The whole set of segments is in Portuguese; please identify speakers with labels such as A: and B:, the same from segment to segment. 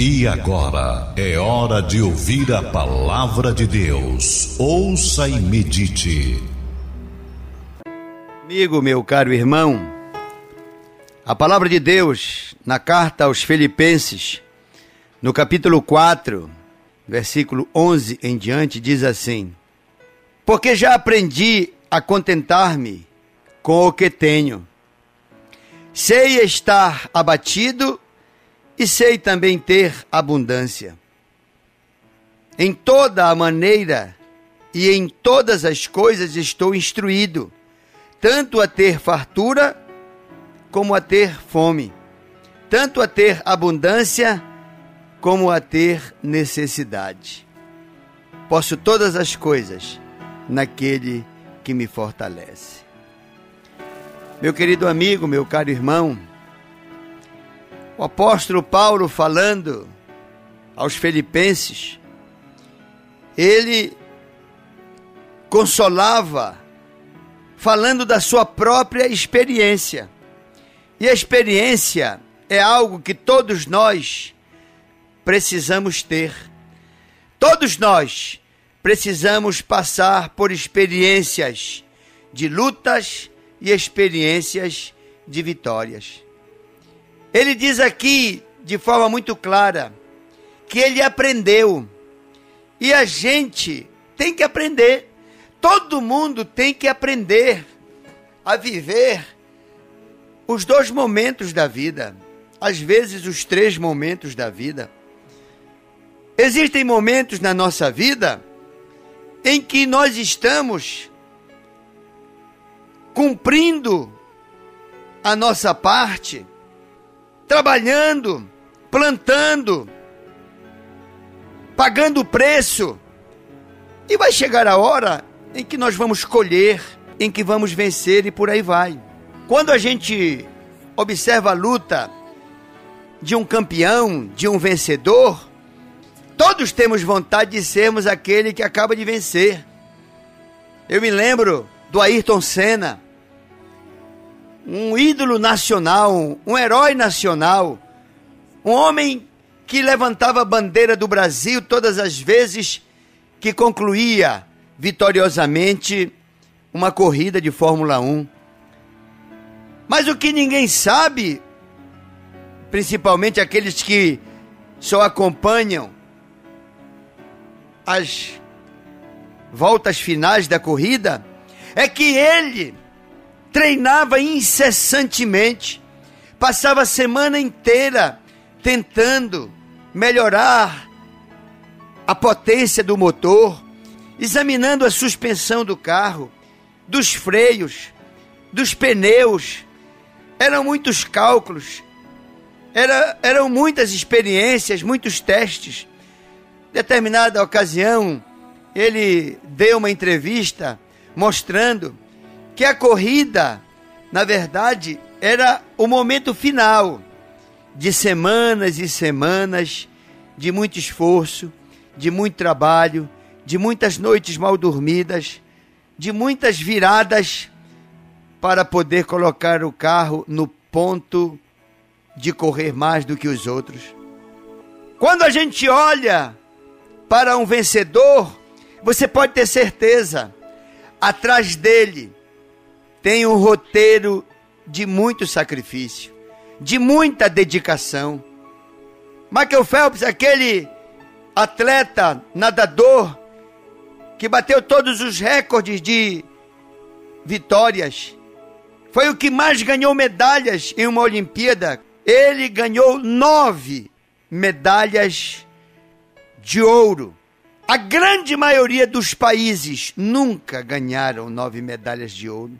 A: E agora é hora de ouvir a palavra de Deus. Ouça e medite.
B: Amigo, meu caro irmão, a palavra de Deus na carta aos Filipenses, no capítulo 4, versículo 11 em diante, diz assim: Porque já aprendi a contentar-me com o que tenho. Sei estar abatido e sei também ter abundância. Em toda a maneira e em todas as coisas estou instruído, tanto a ter fartura como a ter fome, tanto a ter abundância como a ter necessidade. Posso todas as coisas naquele que me fortalece. Meu querido amigo, meu caro irmão, o apóstolo Paulo falando aos Filipenses, ele consolava, falando da sua própria experiência. E a experiência é algo que todos nós precisamos ter. Todos nós precisamos passar por experiências de lutas e experiências de vitórias. Ele diz aqui de forma muito clara que ele aprendeu e a gente tem que aprender. Todo mundo tem que aprender a viver os dois momentos da vida, às vezes os três momentos da vida. Existem momentos na nossa vida em que nós estamos cumprindo a nossa parte trabalhando, plantando, pagando o preço. E vai chegar a hora em que nós vamos colher, em que vamos vencer e por aí vai. Quando a gente observa a luta de um campeão, de um vencedor, todos temos vontade de sermos aquele que acaba de vencer. Eu me lembro do Ayrton Senna um ídolo nacional, um herói nacional, um homem que levantava a bandeira do Brasil todas as vezes que concluía vitoriosamente uma corrida de Fórmula 1. Mas o que ninguém sabe, principalmente aqueles que só acompanham as voltas finais da corrida, é que ele treinava incessantemente, passava a semana inteira tentando melhorar a potência do motor, examinando a suspensão do carro, dos freios, dos pneus. Eram muitos cálculos, era, eram muitas experiências, muitos testes. Determinada ocasião, ele deu uma entrevista mostrando que a corrida, na verdade, era o momento final de semanas e semanas de muito esforço, de muito trabalho, de muitas noites mal dormidas, de muitas viradas para poder colocar o carro no ponto de correr mais do que os outros. Quando a gente olha para um vencedor, você pode ter certeza, atrás dele tem um roteiro de muito sacrifício, de muita dedicação. Michael Phelps, aquele atleta nadador que bateu todos os recordes de vitórias, foi o que mais ganhou medalhas em uma Olimpíada. Ele ganhou nove medalhas de ouro. A grande maioria dos países nunca ganharam nove medalhas de ouro.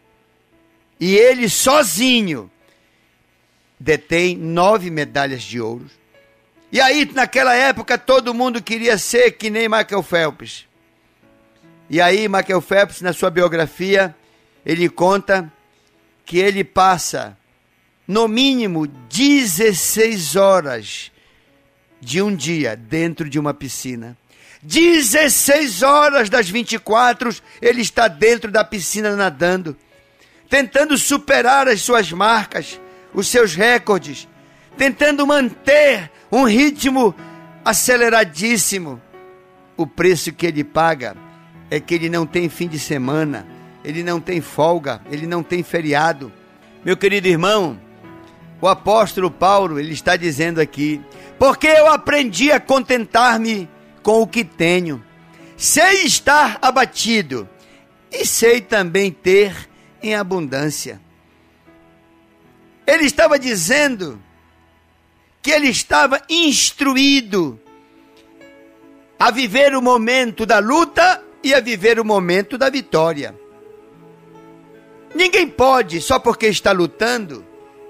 B: E ele sozinho detém nove medalhas de ouro. E aí, naquela época, todo mundo queria ser que nem Michael Phelps. E aí, Michael Phelps, na sua biografia, ele conta que ele passa, no mínimo, 16 horas de um dia dentro de uma piscina. 16 horas das 24 ele está dentro da piscina nadando tentando superar as suas marcas, os seus recordes, tentando manter um ritmo aceleradíssimo. O preço que ele paga é que ele não tem fim de semana, ele não tem folga, ele não tem feriado. Meu querido irmão, o apóstolo Paulo, ele está dizendo aqui: "Porque eu aprendi a contentar-me com o que tenho. Sei estar abatido e sei também ter em abundância." Ele estava dizendo que ele estava instruído a viver o momento da luta e a viver o momento da vitória. Ninguém pode, só porque está lutando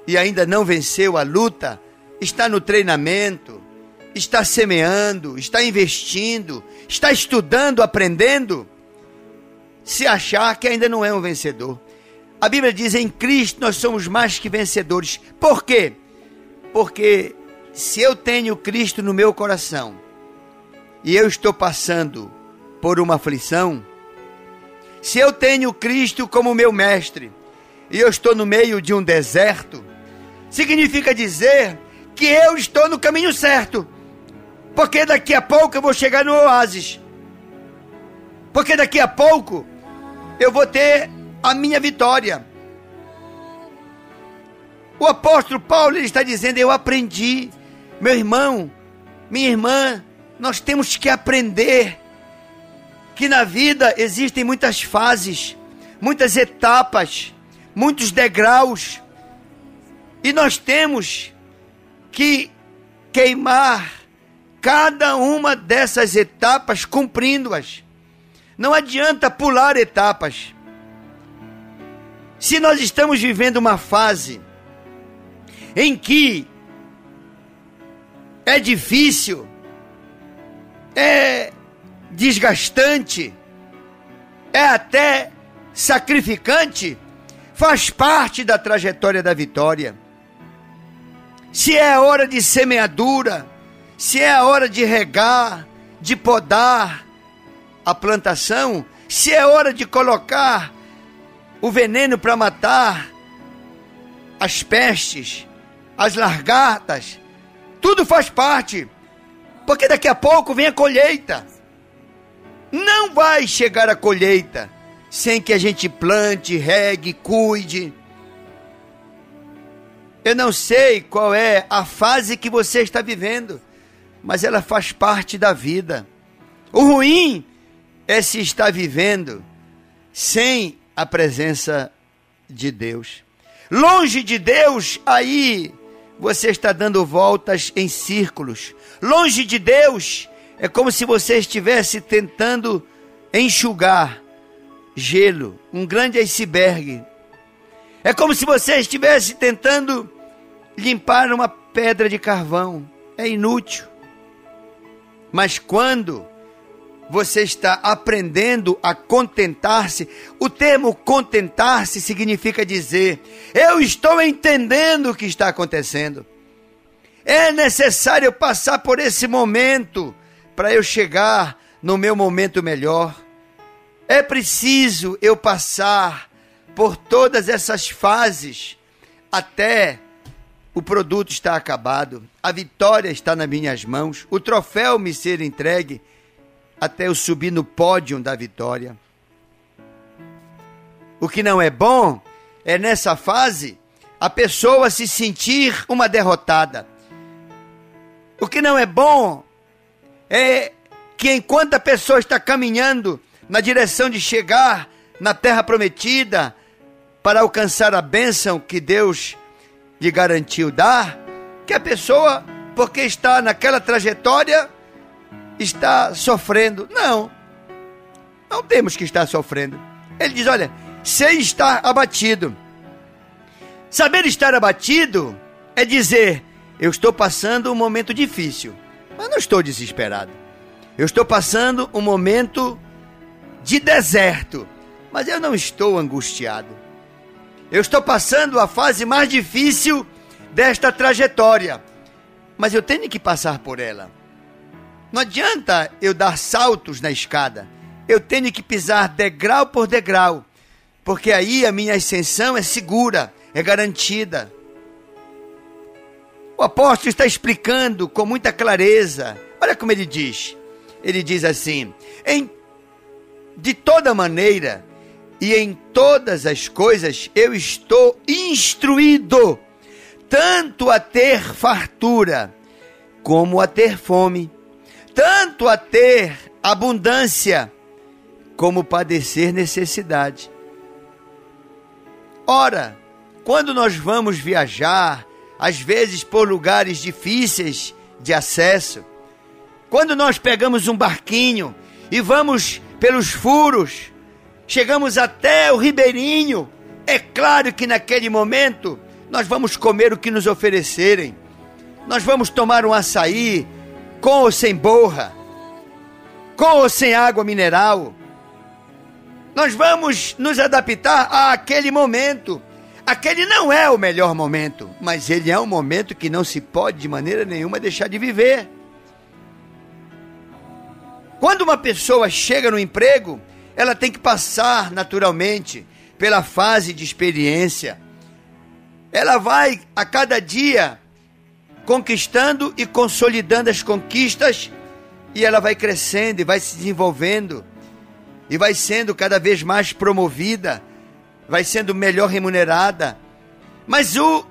B: e ainda não venceu a luta, está no treinamento, está semeando, está investindo, está estudando, aprendendo, se achar que ainda não é um vencedor. A Bíblia diz: em Cristo nós somos mais que vencedores. Por quê? Porque se eu tenho Cristo no meu coração e eu estou passando por uma aflição, se eu tenho Cristo como meu mestre e eu estou no meio de um deserto, significa dizer que eu estou no caminho certo, porque daqui a pouco eu vou chegar no oásis, porque daqui a pouco eu vou ter a minha vitória. O apóstolo Paulo ele está dizendo: Eu aprendi, meu irmão, minha irmã, nós temos que aprender que na vida existem muitas fases, muitas etapas, muitos degraus, e nós temos que queimar cada uma dessas etapas cumprindo-as. Não adianta pular etapas. Se nós estamos vivendo uma fase em que é difícil, é desgastante, é até sacrificante, faz parte da trajetória da vitória. Se é a hora de semeadura, se é a hora de regar, de podar a plantação, se é hora de colocar o veneno para matar as pestes, as largatas, tudo faz parte, porque daqui a pouco vem a colheita. Não vai chegar a colheita sem que a gente plante, regue, cuide. Eu não sei qual é a fase que você está vivendo, mas ela faz parte da vida. O ruim é se estar vivendo sem a presença de Deus. Longe de Deus, aí você está dando voltas em círculos. Longe de Deus, é como se você estivesse tentando enxugar gelo, um grande iceberg. É como se você estivesse tentando limpar uma pedra de carvão. É inútil. Mas quando você está aprendendo a contentar-se. O termo contentar-se significa dizer: eu estou entendendo o que está acontecendo. É necessário passar por esse momento para eu chegar no meu momento melhor. É preciso eu passar por todas essas fases até o produto estar acabado, a vitória está nas minhas mãos, o troféu me ser entregue até eu subir no pódio da vitória. O que não é bom é nessa fase a pessoa se sentir uma derrotada. O que não é bom é que enquanto a pessoa está caminhando na direção de chegar na terra prometida para alcançar a bênção que Deus lhe garantiu dar, que a pessoa, porque está naquela trajetória, está sofrendo. Não. Não temos que estar sofrendo. Ele diz: olha, sei estar abatido. Saber estar abatido é dizer: eu estou passando um momento difícil, mas não estou desesperado. Eu estou passando um momento de deserto, mas eu não estou angustiado. Eu estou passando a fase mais difícil desta trajetória, mas eu tenho que passar por ela. Não adianta eu dar saltos na escada. Eu tenho que pisar degrau por degrau, porque aí a minha ascensão é segura, é garantida. O apóstolo está explicando com muita clareza. Olha como ele diz. Ele diz assim: em, de toda maneira e em todas as coisas eu estou instruído, tanto a ter fartura como a ter fome, tanto a ter abundância como padecer necessidade. Ora, quando nós vamos viajar, às vezes por lugares difíceis de acesso, quando nós pegamos um barquinho e vamos pelos furos, chegamos até o ribeirinho, é claro que naquele momento nós vamos comer o que nos oferecerem. Nós vamos tomar um açaí com ou sem borra, com ou sem água mineral. Nós vamos nos adaptar àquele momento. Aquele não é o melhor momento, mas ele é um momento que não se pode de maneira nenhuma deixar de viver. Quando uma pessoa chega no emprego, ela tem que passar naturalmente pela fase de experiência. Ela vai a cada dia conquistando e consolidando as conquistas e ela vai crescendo e vai se desenvolvendo e vai sendo cada vez mais promovida, vai sendo melhor remunerada. Mas o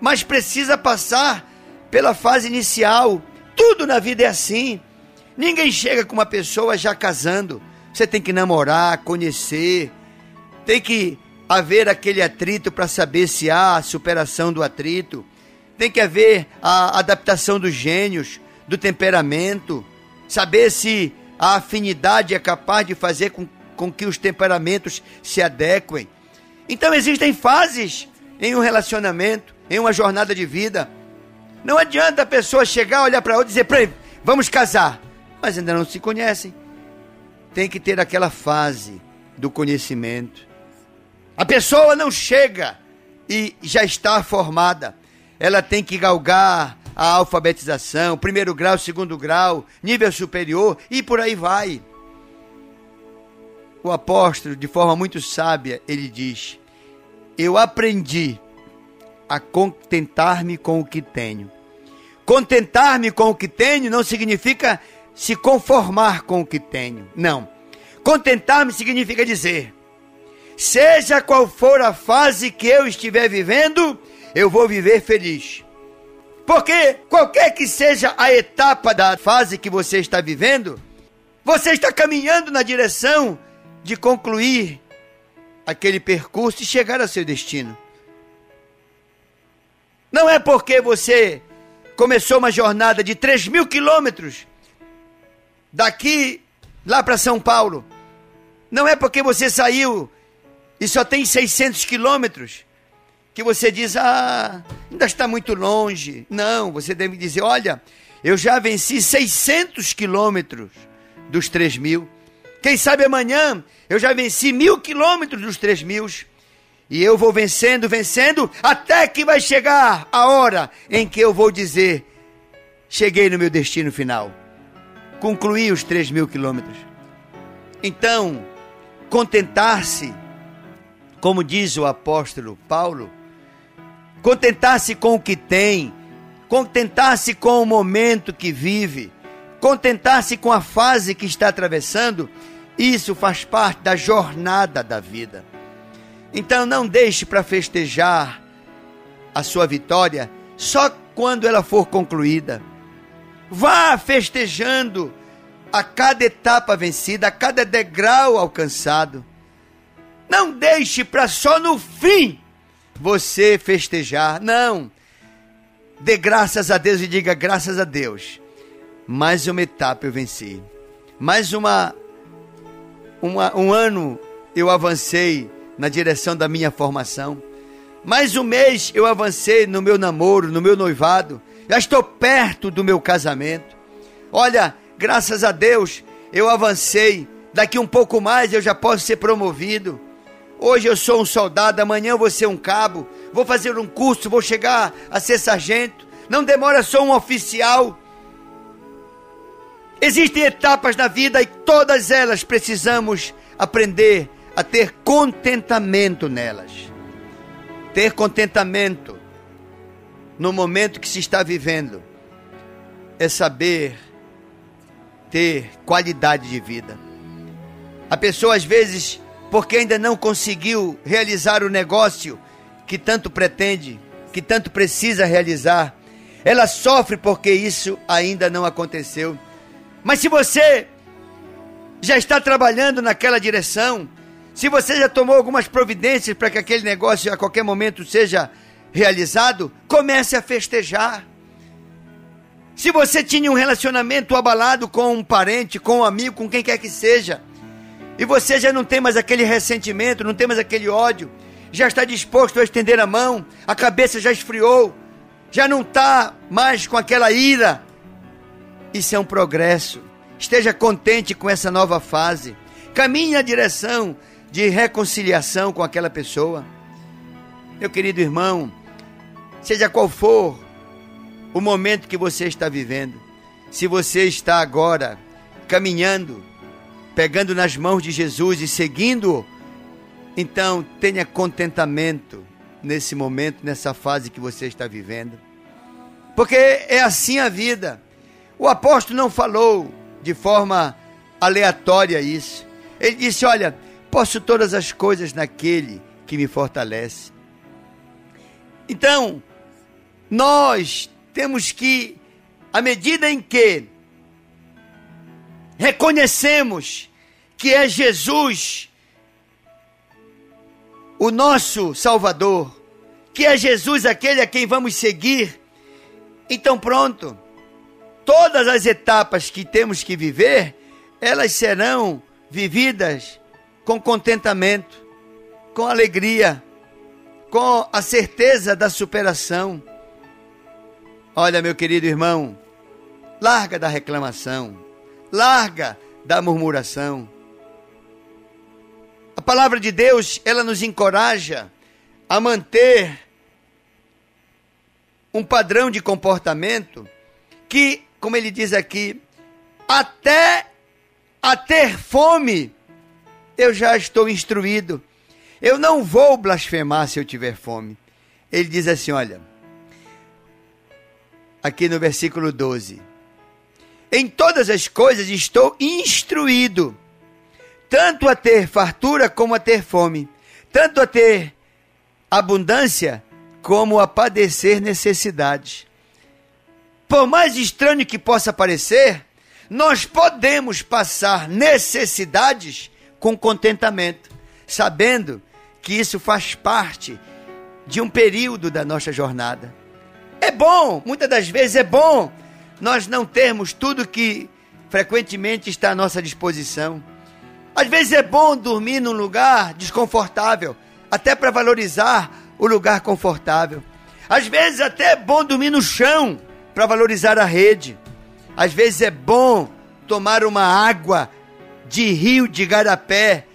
B: mas precisa passar pela fase inicial. Tudo na vida é assim. Ninguém chega com uma pessoa já casando. Você tem que namorar, conhecer, tem que haver aquele atrito para saber se há a superação do atrito, tem que haver a adaptação dos gênios, do temperamento, saber se a afinidade é capaz de fazer com, com que os temperamentos se adequem. Então existem fases em um relacionamento, em uma jornada de vida. Não adianta a pessoa chegar, olhar para outra e dizer, vamos casar, mas ainda não se conhecem tem que ter aquela fase do conhecimento. A pessoa não chega e já está formada. Ela tem que galgar a alfabetização, primeiro grau, segundo grau, nível superior e por aí vai. O apóstolo, de forma muito sábia, ele diz: Eu aprendi a contentar-me com o que tenho. Contentar-me com o que tenho não significa se conformar com o que tenho. Não. Contentar-me significa dizer: seja qual for a fase que eu estiver vivendo, eu vou viver feliz. Porque qualquer que seja a etapa da fase que você está vivendo, você está caminhando na direção de concluir aquele percurso e chegar ao seu destino. Não é porque você começou uma jornada de 3 mil quilômetros daqui lá para São Paulo. Não é porque você saiu e só tem 600 quilômetros que você diz, ah, ainda está muito longe. Não, você deve dizer, olha, eu já venci 600 quilômetros dos 3 mil. Quem sabe amanhã eu já venci mil quilômetros dos 3 mil. E eu vou vencendo, vencendo, até que vai chegar a hora em que eu vou dizer: cheguei no meu destino final concluir os 3 mil quilômetros. Então, contentar-se, como diz o apóstolo Paulo, contentar-se com o que tem, contentar-se com o momento que vive, contentar-se com a fase que está atravessando, isso faz parte da jornada da vida. Então não deixe para festejar a sua vitória só quando ela for concluída. Vá festejando a cada etapa vencida, a cada degrau alcançado. Não deixe para só no fim você festejar. Não. Dê graças a Deus e diga graças a Deus. Mais uma etapa eu venci. Mais uma, uma um ano eu avancei na direção da minha formação. Mais um mês eu avancei no meu namoro, no meu noivado já estou perto do meu casamento. Olha, graças a Deus, eu avancei. Daqui um pouco mais eu já posso ser promovido. Hoje eu sou um soldado, amanhã eu vou ser um cabo. Vou fazer um curso, vou chegar a ser sargento. Não demora só um oficial. Existem etapas na vida e todas elas precisamos aprender a ter contentamento nelas. Ter contentamento no momento que se está vivendo é saber ter qualidade de vida. A pessoa, às vezes, porque ainda não conseguiu realizar o negócio que tanto pretende, que tanto precisa realizar, ela sofre porque isso ainda não aconteceu. Mas se você já está trabalhando naquela direção, se você já tomou algumas providências para que aquele negócio a qualquer momento seja realizado, comece a festejar. Se você tinha um relacionamento abalado com um parente, com um amigo, com quem quer que seja, e você já não tem mais aquele ressentimento, não tem mais aquele ódio, já está disposto a estender a mão, a cabeça já esfriou, já não está mais com aquela ira. Isso é um progresso. Esteja contente com essa nova fase. Caminhe na direção de reconciliação com aquela pessoa. Meu querido irmão, seja qual for o momento que você está vivendo, se você está agora caminhando, pegando nas mãos de Jesus e seguindo, então tenha contentamento nesse momento, nessa fase que você está vivendo. Porque é assim a vida. O apóstolo não falou de forma aleatória isso. Ele disse: Olha, posso todas as coisas naquele que me fortalece. Então, nós temos que, à medida em que reconhecemos que é Jesus o nosso Salvador, que é Jesus aquele a quem vamos seguir, então pronto, todas as etapas que temos que viver, elas serão vividas com contentamento, com alegria, com a certeza da superação. Olha, meu querido irmão, larga da reclamação, larga da murmuração. A palavra de Deus, ela nos encoraja a manter um padrão de comportamento que, como ele diz aqui, até a ter fome eu já estou instruído. Eu não vou blasfemar se eu tiver fome. Ele diz assim: olha, aqui no versículo 12: Em todas as coisas estou instruído, tanto a ter fartura como a ter fome, tanto a ter abundância como a padecer necessidade. Por mais estranho que possa parecer, nós podemos passar necessidades com contentamento, sabendo que isso faz parte de um período da nossa jornada. É bom, muitas das vezes é bom nós não termos tudo que frequentemente está à nossa disposição. Às vezes é bom dormir num lugar desconfortável, até para valorizar o lugar confortável. Às vezes até é bom dormir no chão para valorizar a rede. Às vezes é bom tomar uma água de rio de garapé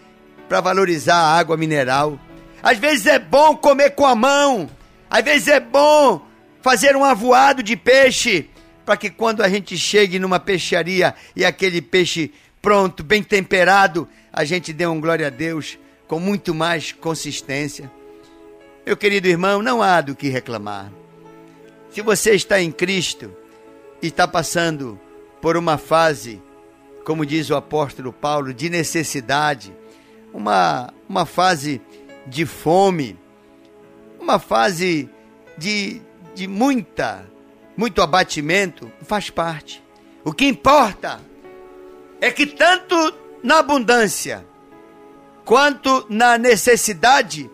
B: para valorizar a água mineral. Às vezes é bom comer com a mão. Às vezes é bom fazer um avoado de peixe para que quando a gente chegue numa peixaria e aquele peixe pronto, bem temperado, a gente dê um glória a Deus com muito mais consistência. Meu querido irmão, não há do que reclamar. Se você está em Cristo e está passando por uma fase, como diz o apóstolo Paulo, de necessidade, uma, uma fase de fome, uma fase de, de muita, muito abatimento, faz parte. O que importa é que tanto na abundância quanto na necessidade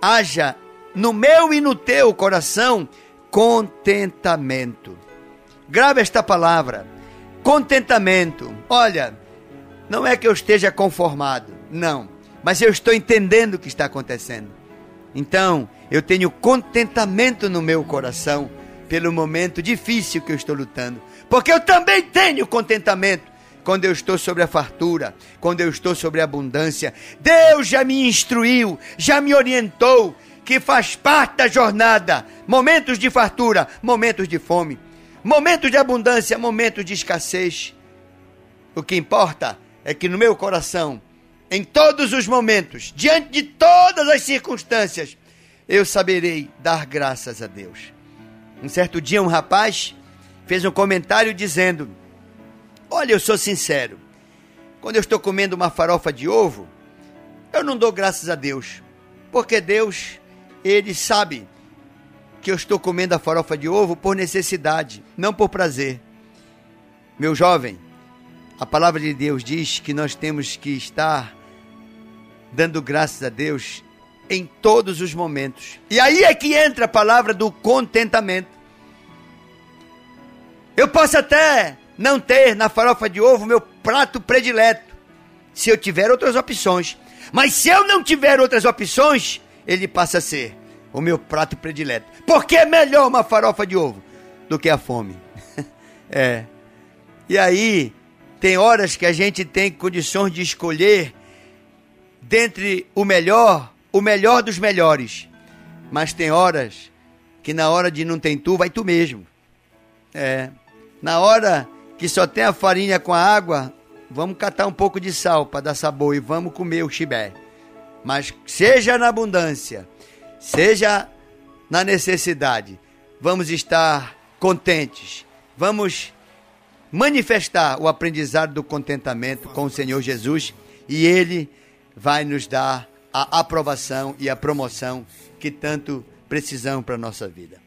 B: haja no meu e no teu coração contentamento. Grave esta palavra: contentamento. Olha, não é que eu esteja conformado, não, mas eu estou entendendo o que está acontecendo. Então, eu tenho contentamento no meu coração pelo momento difícil que eu estou lutando, porque eu também tenho contentamento quando eu estou sobre a fartura, quando eu estou sobre a abundância. Deus já me instruiu, já me orientou, que faz parte da jornada. Momentos de fartura, momentos de fome, momentos de abundância, momentos de escassez. O que importa é que no meu coração, em todos os momentos, diante de todas as circunstâncias, eu saberei dar graças a Deus. Um certo dia, um rapaz fez um comentário dizendo Olha, eu sou sincero. Quando eu estou comendo uma farofa de ovo, eu não dou graças a Deus. Porque Deus, Ele sabe que eu estou comendo a farofa de ovo por necessidade, não por prazer. Meu jovem, a palavra de Deus diz que nós temos que estar dando graças a Deus em todos os momentos. E aí é que entra a palavra do contentamento. Eu posso até não ter na farofa de ovo meu prato predileto, se eu tiver outras opções. Mas se eu não tiver outras opções, ele passa a ser o meu prato predileto. Porque é melhor uma farofa de ovo do que a fome. é. E aí, tem horas que a gente tem condições de escolher dentre o melhor, o melhor dos melhores. Mas tem horas que na hora de não tem tu, vai tu mesmo. É. Na hora que só tem a farinha com a água, vamos catar um pouco de sal para dar sabor e vamos comer o chibé. Mas seja na abundância, seja na necessidade, vamos estar contentes. Vamos manifestar o aprendizado do contentamento com o Senhor Jesus e ele vai nos dar a aprovação e a promoção que tanto precisamos para a nossa vida.